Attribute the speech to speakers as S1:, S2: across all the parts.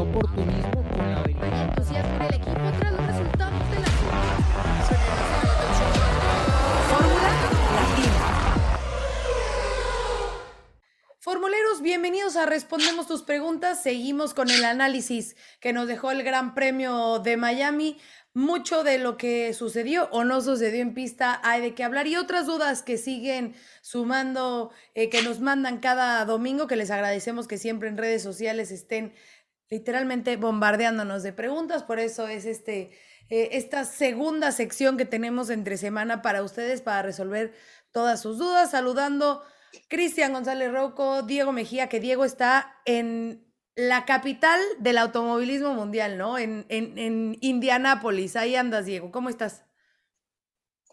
S1: Oportunismo con la habilidad.
S2: entusiasmo del equipo tras los resultados de la Fórmula Latina. Formuleros, bienvenidos a Respondemos tus preguntas. Seguimos con el análisis que nos dejó el Gran Premio de Miami mucho de lo que sucedió o no sucedió en pista hay de qué hablar y otras dudas que siguen sumando, eh, que nos mandan cada domingo, que les agradecemos que siempre en redes sociales estén literalmente bombardeándonos de preguntas, por eso es este, eh, esta segunda sección que tenemos entre semana para ustedes, para resolver todas sus dudas, saludando Cristian González Roco, Diego Mejía, que Diego está en la capital del automovilismo mundial, ¿no? En, en, Indianápolis. Ahí andas, Diego. ¿Cómo estás?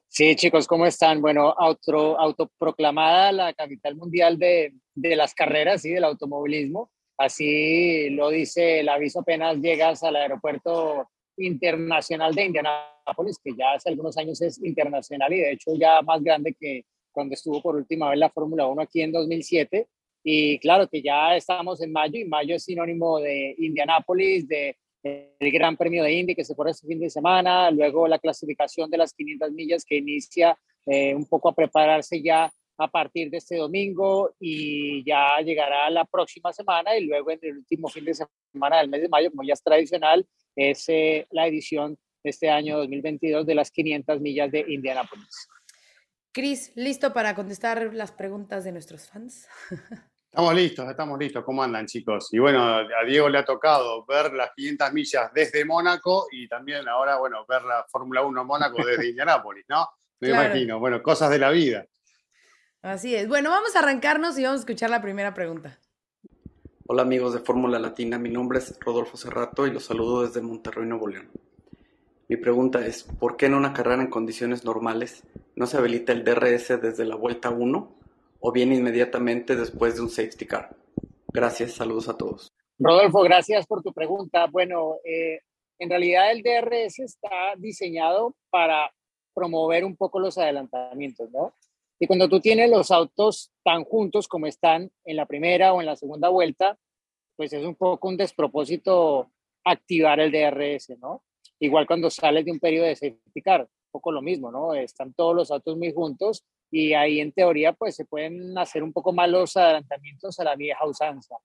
S3: Sí, chicos, ¿cómo están? Bueno, auto, autoproclamada la capital mundial de, de las carreras y del automovilismo. Así lo dice el aviso apenas llegas al aeropuerto internacional de Indianápolis, que ya hace algunos años es internacional y de hecho ya más grande que cuando estuvo por última vez la Fórmula 1 aquí en 2007. Y claro que ya estamos en mayo y mayo es sinónimo de Indianápolis, de, el Gran Premio de Indy que se corre este fin de semana, luego la clasificación de las 500 millas que inicia eh, un poco a prepararse ya a partir de este domingo y ya llegará la próxima semana y luego en el último fin de semana del mes de mayo, como ya es tradicional, es eh, la edición de este año 2022 de las 500 millas de Indianápolis.
S2: Cris, ¿listo para contestar las preguntas de nuestros fans?
S4: Estamos listos, estamos listos. ¿Cómo andan, chicos? Y bueno, a Diego le ha tocado ver las 500 millas desde Mónaco y también ahora, bueno, ver la Fórmula 1 Mónaco desde Indianápolis, ¿no? Me imagino. Bueno, cosas de la vida.
S2: Así es. Bueno, vamos a arrancarnos y vamos a escuchar la primera pregunta.
S5: Hola amigos de Fórmula Latina, mi nombre es Rodolfo Cerrato y los saludo desde Monterrey, Nuevo León. Mi pregunta es, ¿por qué en una carrera en condiciones normales no se habilita el DRS desde la vuelta 1 o bien inmediatamente después de un safety car? Gracias, saludos a todos.
S3: Rodolfo, gracias por tu pregunta. Bueno, eh, en realidad el DRS está diseñado para promover un poco los adelantamientos, ¿no? Y cuando tú tienes los autos tan juntos como están en la primera o en la segunda vuelta, pues es un poco un despropósito activar el DRS, ¿no? Igual cuando sales de un periodo de safety car, un poco lo mismo, ¿no? Están todos los autos muy juntos y ahí en teoría pues se pueden hacer un poco más los adelantamientos a la vieja usanza,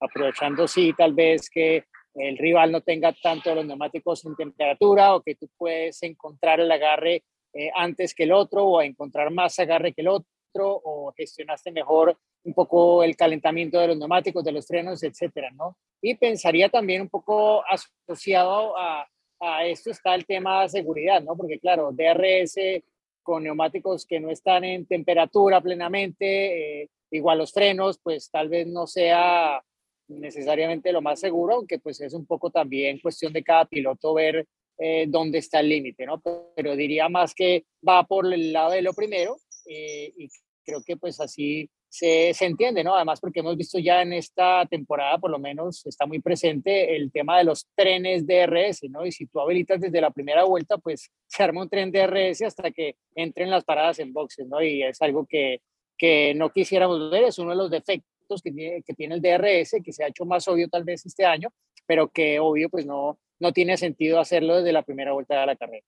S3: aprovechando sí tal vez que el rival no tenga tanto los neumáticos en temperatura o que tú puedes encontrar el agarre eh, antes que el otro o encontrar más agarre que el otro o gestionaste mejor un poco el calentamiento de los neumáticos, de los frenos, etcétera, ¿no? Y pensaría también un poco asociado a, a esto está el tema de seguridad, ¿no? Porque claro, DRS con neumáticos que no están en temperatura plenamente, eh, igual los frenos, pues tal vez no sea necesariamente lo más seguro, aunque pues es un poco también cuestión de cada piloto ver eh, dónde está el límite, ¿no? Pero diría más que va por el lado de lo primero eh, y creo que pues así se, se, entiende, ¿no? Además, porque hemos visto ya en esta temporada, por lo menos, está muy presente el tema de los trenes DRS, ¿no? Y si tú habilitas desde la primera vuelta, pues se arma un tren DRS hasta que entren las paradas en boxes, ¿no? Y es algo que, que no quisiéramos ver, es uno de los defectos que tiene, que tiene el DRS, que se ha hecho más obvio tal vez este año, pero que obvio, pues no, no tiene sentido hacerlo desde la primera vuelta de la carrera.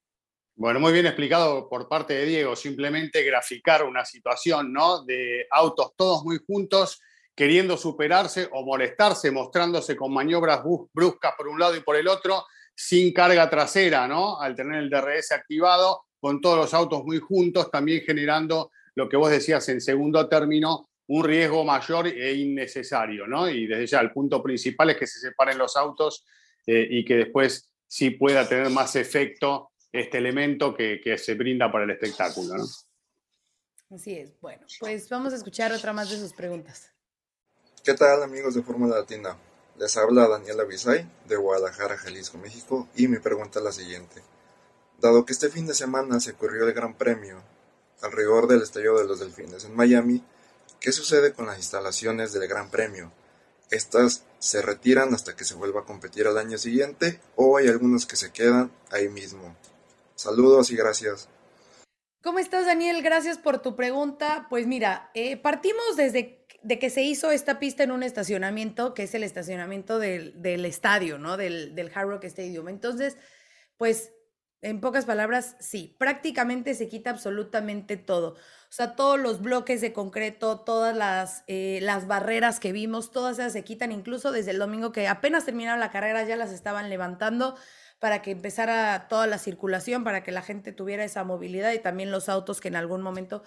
S4: Bueno, muy bien explicado por parte de Diego, simplemente graficar una situación, ¿no? De autos todos muy juntos, queriendo superarse o molestarse, mostrándose con maniobras bruscas por un lado y por el otro, sin carga trasera, ¿no? Al tener el DRS activado, con todos los autos muy juntos, también generando lo que vos decías en segundo término, un riesgo mayor e innecesario, ¿no? Y desde ya el punto principal es que se separen los autos eh, y que después sí pueda tener más efecto este elemento que, se brinda para el espectáculo. ¿no?
S2: Así es. Bueno, pues vamos a escuchar otra más de sus preguntas.
S6: ¿Qué tal amigos de Fórmula Latina? Les habla Daniela Bisay de Guadalajara, Jalisco, México y mi pregunta es la siguiente. Dado que este fin de semana se ocurrió el Gran Premio alrededor del Estadio de los Delfines en Miami, ¿qué sucede con las instalaciones del Gran Premio? ¿Estas se retiran hasta que se vuelva a competir al año siguiente o hay algunas que se quedan ahí mismo? Saludos y gracias.
S2: ¿Cómo estás, Daniel? Gracias por tu pregunta. Pues mira, eh, partimos desde de que se hizo esta pista en un estacionamiento, que es el estacionamiento del, del estadio, ¿no? Del, del Hard Rock Stadium. Entonces, pues, en pocas palabras, sí, prácticamente se quita absolutamente todo. O sea, todos los bloques de concreto, todas las, eh, las barreras que vimos, todas esas se quitan, incluso desde el domingo que apenas terminaron la carrera, ya las estaban levantando para que empezara toda la circulación, para que la gente tuviera esa movilidad y también los autos que en algún momento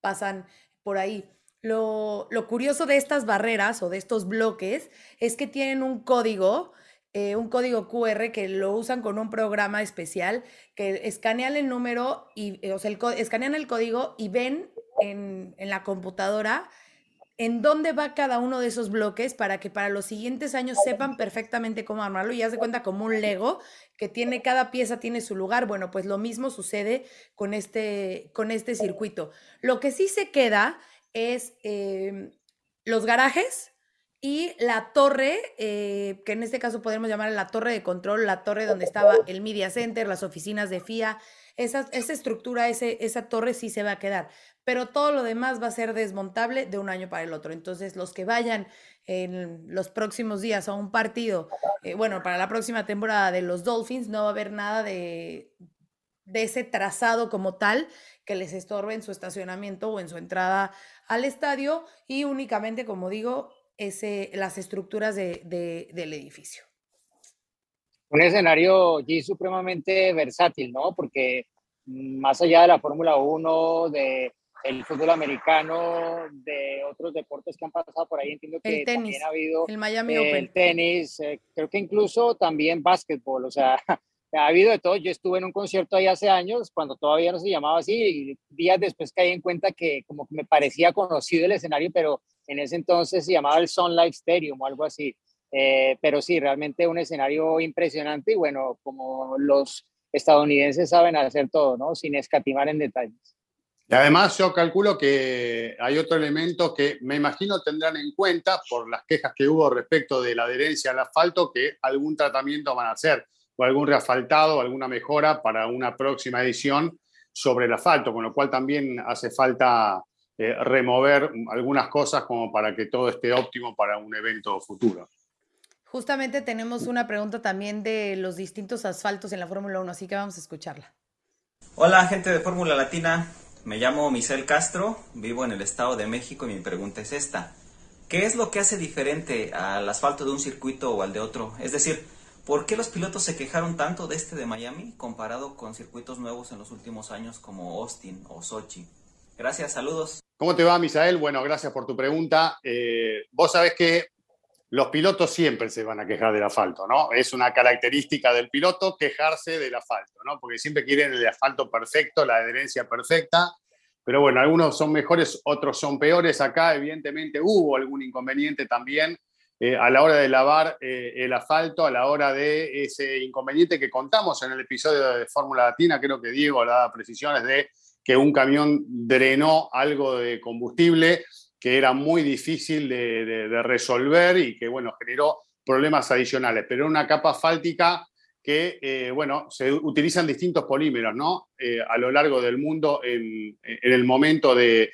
S2: pasan por ahí. Lo, curioso de estas barreras o de estos bloques es que tienen un código, eh, un código QR que lo usan con un programa especial que escanean el número y, eh, o sea, escanean el código y ven en, en la computadora en dónde va cada uno de esos bloques para que para los siguientes años sepan perfectamente cómo armarlo y haz de cuenta como un Lego que tiene cada pieza tiene su lugar. Bueno, pues lo mismo sucede con este, con este circuito. Lo que sí se queda es em, los garajes y la torre, eh, que en este caso podemos llamar la torre de control, la torre donde estaba el Media Center, las oficinas de FIA, esa, esa estructura, ese, esa torre sí se va a quedar, pero todo lo demás va a ser desmontable de un año para el otro. Entonces, los que vayan en los próximos días a un partido, eh, bueno, para la próxima temporada de los Dolphins, no va a haber nada de, de ese trazado como tal que les estorbe en su estacionamiento o en su entrada al estadio y únicamente, como digo, ese, las estructuras de, del edificio.
S3: Un escenario allí supremamente versátil, ¿no? Porque más allá de la Fórmula 1, de el fútbol americano, de otros deportes que han pasado por ahí, entiendo que también ha habido
S2: el Miami Open.
S3: El tenis, eh, creo que incluso también básquetbol, o sea, ha habido de todo. Yo estuve en un concierto ahí hace años, cuando todavía no se llamaba así, y días después caí en cuenta que como que me parecía conocido el escenario, pero en ese entonces se llamaba el Sun Life Stadium o algo así. Eh, pero sí, realmente un escenario impresionante y bueno, como los estadounidenses saben hacer todo, ¿no? Sin escatimar en detalles.
S4: Y además yo calculo que hay otro elemento que me imagino tendrán en cuenta por las quejas que hubo respecto de la adherencia al asfalto, que algún tratamiento van a hacer o algún reasfaltado, alguna mejora para una próxima edición sobre el asfalto, con lo cual también hace falta eh, remover algunas cosas como para que todo esté óptimo para un evento futuro.
S2: Justamente tenemos una pregunta también de los distintos asfaltos en la Fórmula 1, así que vamos a escucharla.
S7: Hola gente de Fórmula Latina, me llamo Michel Castro, vivo en el Estado de México y mi pregunta es esta. ¿Qué es lo que hace diferente al asfalto de un circuito o al de otro? Es decir, ¿Por qué los pilotos se quejaron tanto de este de Miami comparado con circuitos nuevos en los últimos años como Austin o Sochi? Gracias, saludos.
S4: ¿Cómo te va, Misael? Bueno, gracias por tu pregunta. Eh, vos sabés que los pilotos siempre se van a quejar del asfalto, ¿no? Es una característica del piloto quejarse del asfalto, ¿no? Porque siempre quieren el asfalto perfecto, la adherencia perfecta. Pero bueno, algunos son mejores, otros son peores. Acá, evidentemente, hubo algún inconveniente también eh, a la hora de lavar eh, el asfalto, a la hora de ese inconveniente que contamos en el episodio de Fórmula Latina, creo que Diego daba precisiones de que un camión drenó algo de combustible que era muy difícil de, resolver y que, bueno, generó problemas adicionales, pero una capa asfáltica que, eh, bueno, se utilizan distintos polímeros, ¿no? a lo largo del mundo en, el momento de,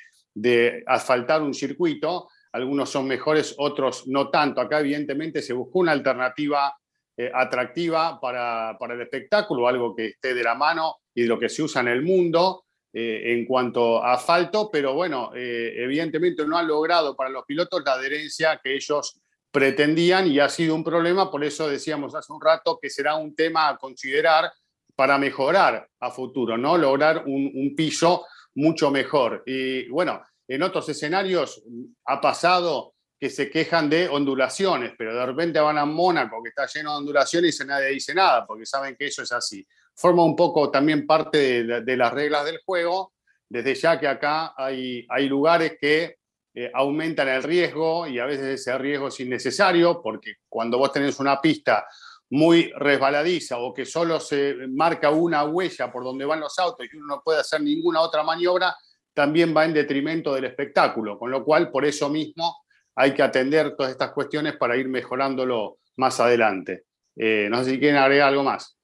S4: asfaltar un circuito algunos son mejores, otros no tanto. Acá evidentemente se buscó una alternativa eh, atractiva para, el espectáculo, algo que esté de la mano y de lo que se usa en el mundo eh, en cuanto a asfalto, pero bueno, eh, evidentemente no han logrado para los pilotos la adherencia que ellos pretendían y ha sido un problema, por eso decíamos hace un rato que será un tema a considerar para mejorar a futuro, ¿no? Lograr un, un piso mucho mejor. Y bueno, en otros escenarios ha pasado que se quejan de ondulaciones, pero de repente van a Mónaco, que está lleno de ondulaciones y nadie dice nada, porque saben que eso es así. Forma un poco también parte de, las reglas del juego, desde ya que acá hay, hay lugares que eh, aumentan el riesgo y a veces ese riesgo es innecesario porque cuando vos tenés una pista muy resbaladiza o que solo se marca una huella por donde van los autos y uno no puede hacer ninguna otra maniobra, también va en detrimento del espectáculo, con lo cual por eso mismo hay que atender todas estas cuestiones para ir mejorándolo más adelante. Eh, no sé si quieren agregar algo más.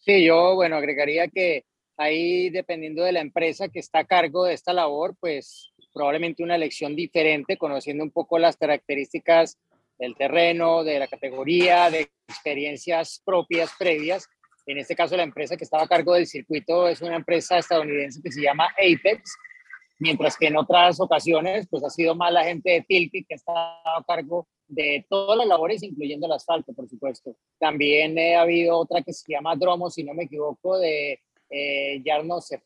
S3: Sí, yo, bueno, agregaría que ahí, dependiendo de la empresa que está a cargo de esta labor, pues probablemente una elección diferente, conociendo un poco las características del terreno, de la categoría, de experiencias propias previas. En este caso, la empresa que estaba a cargo del circuito es una empresa estadounidense que se llama Apex, mientras que en otras ocasiones, pues ha sido más la gente de Tilke que está a cargo de todas las labores, incluyendo el asfalto, por supuesto. También ha habido otra que se llama Dromo, si no me equivoco, de eh, Jarno si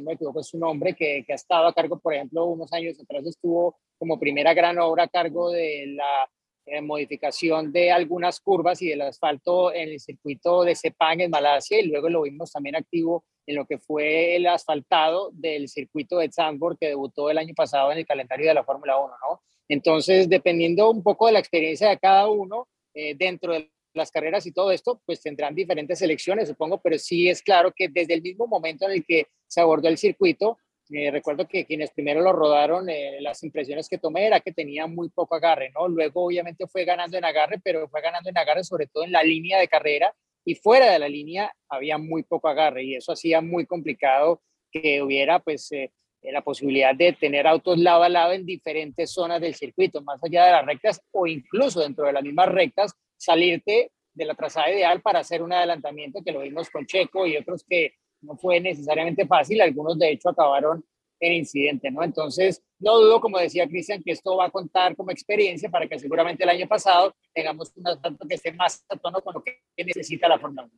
S3: no me equivoco, es un hombre que, que ha estado a cargo, por ejemplo, unos años atrás estuvo como primera gran obra a cargo de la eh, modificación de algunas curvas y del asfalto en el circuito de Sepang en Malasia y luego lo vimos también activo en lo que fue el asfaltado del circuito de Zandvoort que debutó el año pasado en el calendario de la Fórmula 1, ¿no? Entonces, dependiendo un poco de la experiencia de cada uno, eh, dentro de las carreras y todo esto, pues tendrán diferentes selecciones, supongo, pero sí es claro que desde el mismo momento en el que se abordó el circuito, eh, recuerdo que quienes primero lo rodaron, eh, las impresiones que tomé era que tenía muy poco agarre, ¿no? Luego obviamente fue ganando en agarre, pero fue ganando en agarre sobre todo en la línea de carrera y fuera de la línea había muy poco agarre y eso hacía muy complicado que hubiera pues eh, la posibilidad de tener autos lado a lado en diferentes zonas del circuito, más allá de las rectas o incluso dentro de las mismas rectas, salirte de la trazada ideal para hacer un adelantamiento que lo vimos con Checo y otros que no fue necesariamente fácil, algunos de hecho acabaron en incidente, ¿no? Entonces, no dudo, como decía Cristian, que esto va a contar como experiencia para que seguramente el año pasado tengamos un asalto que esté más a tono con lo que necesita la Fórmula 1.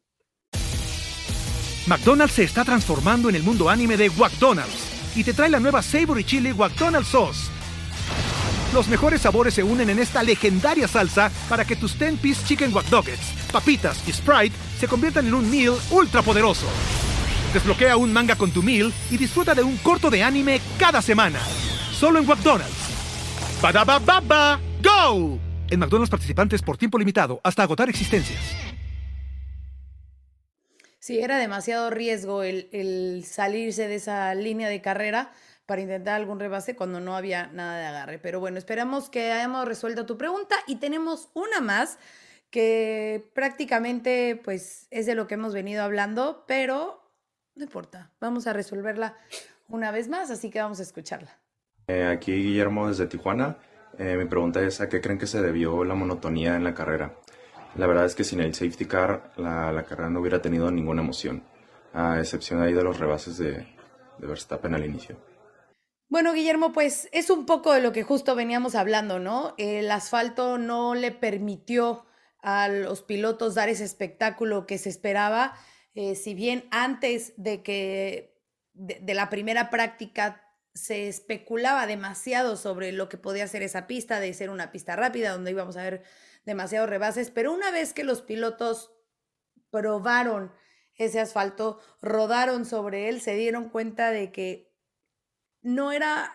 S8: McDonald's se está transformando en el mundo anime de McDonald's y te trae la nueva Savory Chili McDonald's Sauce. Los mejores sabores se unen en esta legendaria salsa para que tus 10-piece chicken wack papitas y Sprite se conviertan en un meal ultra poderoso. Desbloquea un manga con tu meal y disfruta de un corto de anime cada semana. Solo en McDonald's. baba ¡Go! En McDonald's participantes por tiempo limitado hasta agotar existencias.
S2: Sí, era demasiado riesgo el, el salirse de esa línea de carrera para intentar algún rebase cuando no había nada de agarre. Pero bueno, esperamos que hayamos resuelto tu pregunta y tenemos una más que prácticamente pues es de lo que hemos venido hablando, pero no importa, vamos a resolverla una vez más, así que vamos a escucharla.
S9: Eh, aquí Guillermo desde Tijuana. Eh, mi pregunta es a qué creen que se debió la monotonía en la carrera. La verdad es que sin el safety car la, la carrera no hubiera tenido ninguna emoción, a excepción ahí de los rebases de, de Verstappen al inicio.
S2: Bueno, Guillermo, pues es un poco de lo que justo veníamos hablando, ¿no? El asfalto no le permitió a los pilotos dar ese espectáculo que se esperaba eh, si bien antes de que de, la primera práctica se especulaba demasiado sobre lo que podía ser esa pista, de ser una pista rápida, donde íbamos a ver demasiados rebases, pero una vez que los pilotos probaron ese asfalto, rodaron sobre él, se dieron cuenta de que no era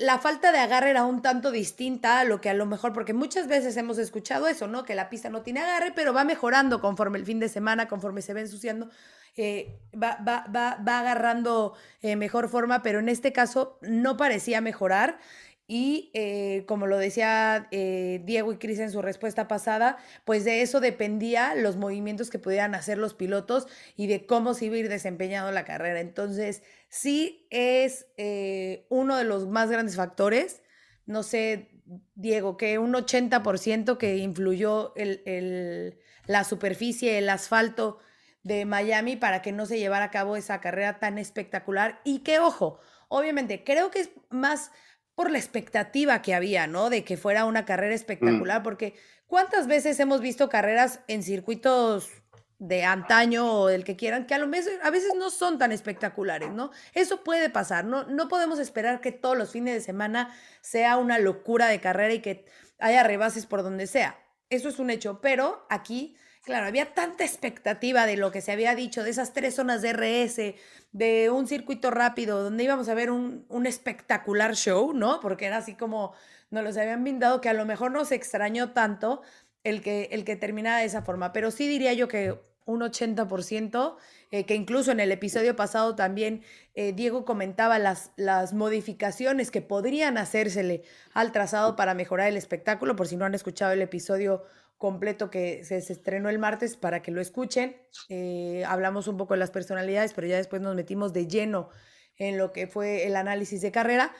S2: la falta de agarre era un tanto distinta a lo que a lo mejor, porque muchas veces hemos escuchado eso, ¿no? Que la pista no tiene agarre, pero va mejorando conforme el fin de semana, conforme se va ensuciando, eh, va, va, va, va, agarrando eh, mejor forma, pero en este caso no parecía mejorar. Y eh, como lo decía Diego y Cris en su respuesta pasada, pues de eso dependía los movimientos que pudieran hacer los pilotos y de cómo se iba a ir desempeñando la carrera. Entonces, sí es eh, uno de los más grandes factores. No sé, Diego, que un 80% que influyó el, la superficie, el asfalto de Miami para que no se llevara a cabo esa carrera tan espectacular. Y que, ojo, obviamente, creo que es más por la expectativa que había, ¿no? De que fuera una carrera mm. espectacular, porque ¿cuántas veces hemos visto carreras en circuitos de antaño o del que quieran, que a, lo mejor, a veces no son tan espectaculares, ¿no? Eso puede pasar, ¿no? No podemos esperar que todos los fines de semana sea una locura de carrera y que haya rebases por donde sea. Eso es un hecho, pero aquí Claro, había tanta expectativa de lo que se había dicho, de esas tres zonas de RS, de un circuito rápido, donde íbamos a ver un, un espectacular show, ¿no? Porque era así como nos los habían brindado, que a lo mejor nos extrañó tanto el que, el que terminara de esa forma. Pero sí diría yo que un 80%, eh, que incluso en el episodio pasado también eh, Diego comentaba las, las modificaciones que podrían hacérsele al trazado para mejorar el espectáculo, por si no han escuchado el episodio completo que se, estrenó el martes para que lo escuchen. Eh, hablamos un poco de las personalidades, pero ya después nos metimos de lleno en lo que fue el análisis de carrera.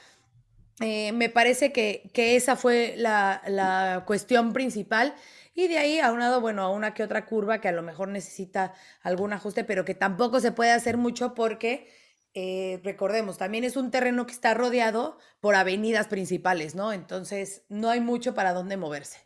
S2: Me parece que, que esa fue la, la, cuestión principal. Y de ahí aunado, bueno, a una que otra curva que a lo mejor necesita algún ajuste, pero que tampoco se puede hacer mucho porque, eh, recordemos, también es un terreno que está rodeado por avenidas principales, ¿no? Entonces, no hay mucho para dónde moverse.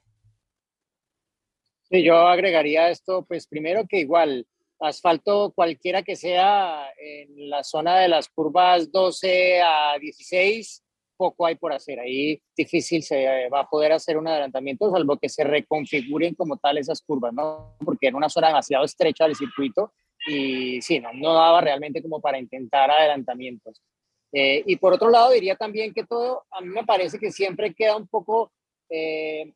S3: Sí, yo agregaría esto, pues primero que igual, asfalto cualquiera que sea en la zona de las curvas 12 a 16, poco hay por hacer. Ahí difícil se va a poder hacer un adelantamiento, salvo que se reconfiguren como tal esas curvas, ¿no? Porque en una zona demasiado estrecha del circuito y sí, no, no daba realmente como para intentar adelantamientos. Eh, y por otro lado, diría también que todo, a mí me parece que siempre queda un poco eh,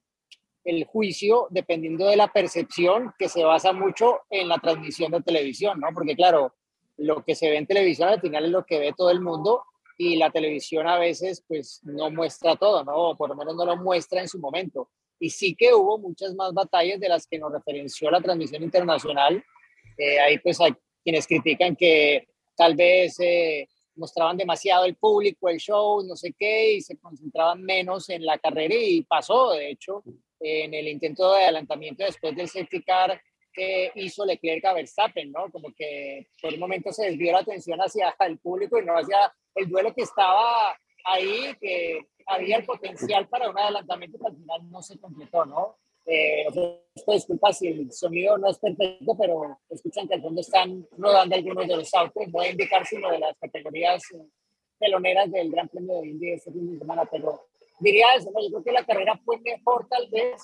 S3: el juicio dependiendo de la percepción que se basa mucho en la transmisión de televisión, ¿no? Porque claro, lo que se ve en televisión al final es lo que ve todo el mundo y la televisión a veces pues no muestra todo, ¿no? O por lo menos no lo muestra en su momento. Y sí que hubo muchas más batallas de las que nos referenció la transmisión internacional. Eh, ahí pues hay quienes critican que tal vez eh, mostraban demasiado el público, el show, no sé qué, y se concentraban menos en la carrera y pasó, de hecho, en el intento de adelantamiento después del safety car que hizo Leclerc a Verstappen, ¿no? Como que por un momento se desvió la atención hacia el público y no hacia el duelo que estaba ahí, que había el potencial para un adelantamiento que al final no se completó, ¿no? Eh, disculpa si el sonido no es perfecto, pero escuchan que al fondo están rodando algunos de los autos, voy a indicar sino de las categorías peloneras del Gran Premio de India este fin de semana, pero diría eso, ¿no? yo creo que la carrera fue mejor tal vez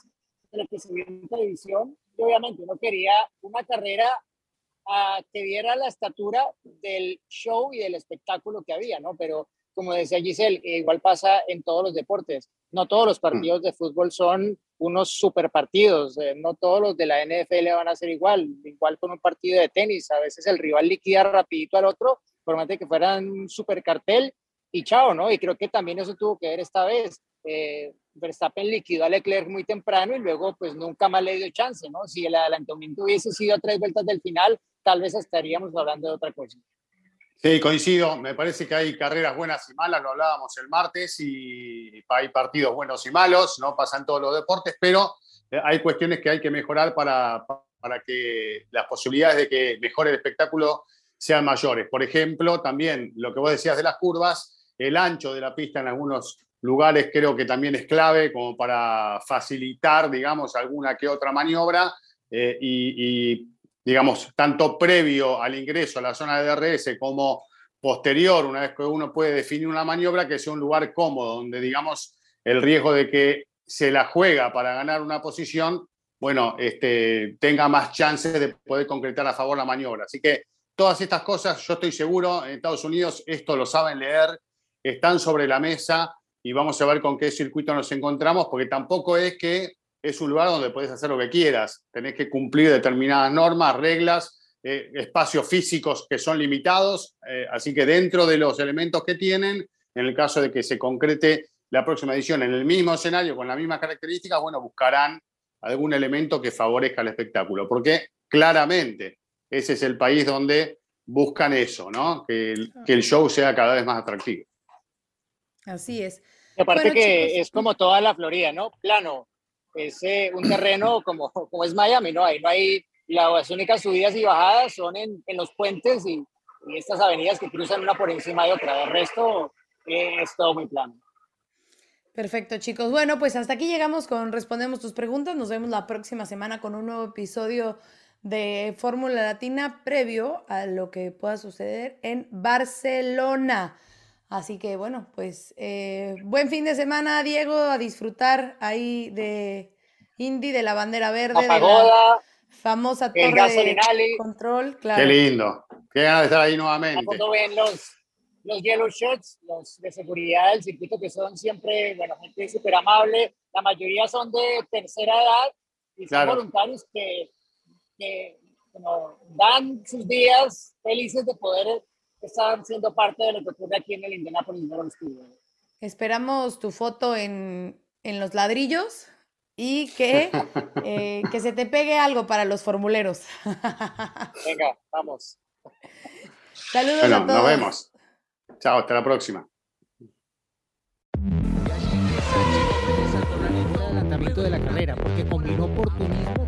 S3: de lo que se vio en televisión. Y obviamente uno quería una carrera que diera la estatura del show y del espectáculo que había, ¿no? Pero como decía Giselle, igual pasa en todos los deportes. No todos los partidos de fútbol son unos super partidos, eh, no todos los de la NFL van a ser igual, igual con un partido de tenis, a veces el rival liquida rapidito al otro, por más de que fueran un super cartel y chao, ¿no? Y creo que también eso tuvo que ver esta vez. Eh, Verstappen liquidó a Leclerc muy temprano y luego pues nunca más le dio chance, ¿no? Si el adelantamiento hubiese sido a tres vueltas del final, tal vez estaríamos hablando de otra cosa.
S4: Sí, coincido. Me parece que hay carreras buenas y malas, lo hablábamos el martes, y hay partidos buenos y malos, no pasan todos los deportes, pero eh, hay cuestiones que hay que mejorar para, para que las posibilidades de que mejore el espectáculo sean mayores. Por ejemplo, también lo que vos decías de las curvas, el ancho de la pista en algunos lugares creo que también es clave como para facilitar, digamos, alguna que otra maniobra eh, y, digamos, tanto previo al ingreso a la zona de DRS como posterior, una vez que uno puede definir una maniobra, que sea un lugar cómodo, donde, digamos, el riesgo de que se la juega para ganar una posición, bueno, este, tenga más chances de poder concretar a favor la maniobra. Así que todas estas cosas, yo estoy seguro, en Estados Unidos esto lo saben leer, están sobre la mesa y vamos a ver con qué circuito nos encontramos, porque tampoco es que es un lugar donde puedes hacer lo que quieras, tenés que cumplir determinadas normas, reglas, eh, espacios físicos que son limitados, eh, así que dentro de los elementos que tienen, en el caso de que se concrete la próxima edición en el mismo escenario, con las mismas características, bueno, buscarán algún elemento que favorezca el espectáculo, porque claramente ese es el país donde buscan eso, ¿no? Que que el show sea cada vez más atractivo.
S2: Así es.
S3: Aparte que es como toda la Florida, ¿no? Plano. Es eh, un terreno como, como es Miami, ¿no? Ahí no hay, las únicas subidas y bajadas son en, en los puentes y, y, estas avenidas que cruzan una por encima de otra. El resto eh, es todo muy plano.
S2: Perfecto, chicos. Bueno, pues hasta aquí llegamos con Respondemos tus preguntas. Nos vemos la próxima semana con un nuevo episodio de Fórmula Latina previo a lo que pueda suceder en Barcelona. Así que bueno, pues eh, buen fin de semana, Diego, a disfrutar ahí de Indy, de la bandera verde, Famosa
S3: El
S2: torre de control, claro.
S4: Qué lindo. Qué ganas de estar ahí nuevamente.
S3: Cuando ven los, los yellow shirts, los de seguridad del circuito, que son siempre, bueno, gente súper amable, la mayoría son de tercera edad y son
S4: Claro.
S3: voluntarios que, que bueno, dan sus días felices de poder estar siendo parte de lo que ocurre aquí en el Indianapolis Motor Speedway.
S2: Esperamos tu foto en, en los ladrillos y que, eh, que se te pegue algo para los formuleros.
S3: Venga, vamos.
S2: Saludos
S4: Bueno,
S2: a todos.
S4: nos vemos. Chao, hasta la próxima.
S1: el adelantamiento de la carrera, porque combinó oportunismo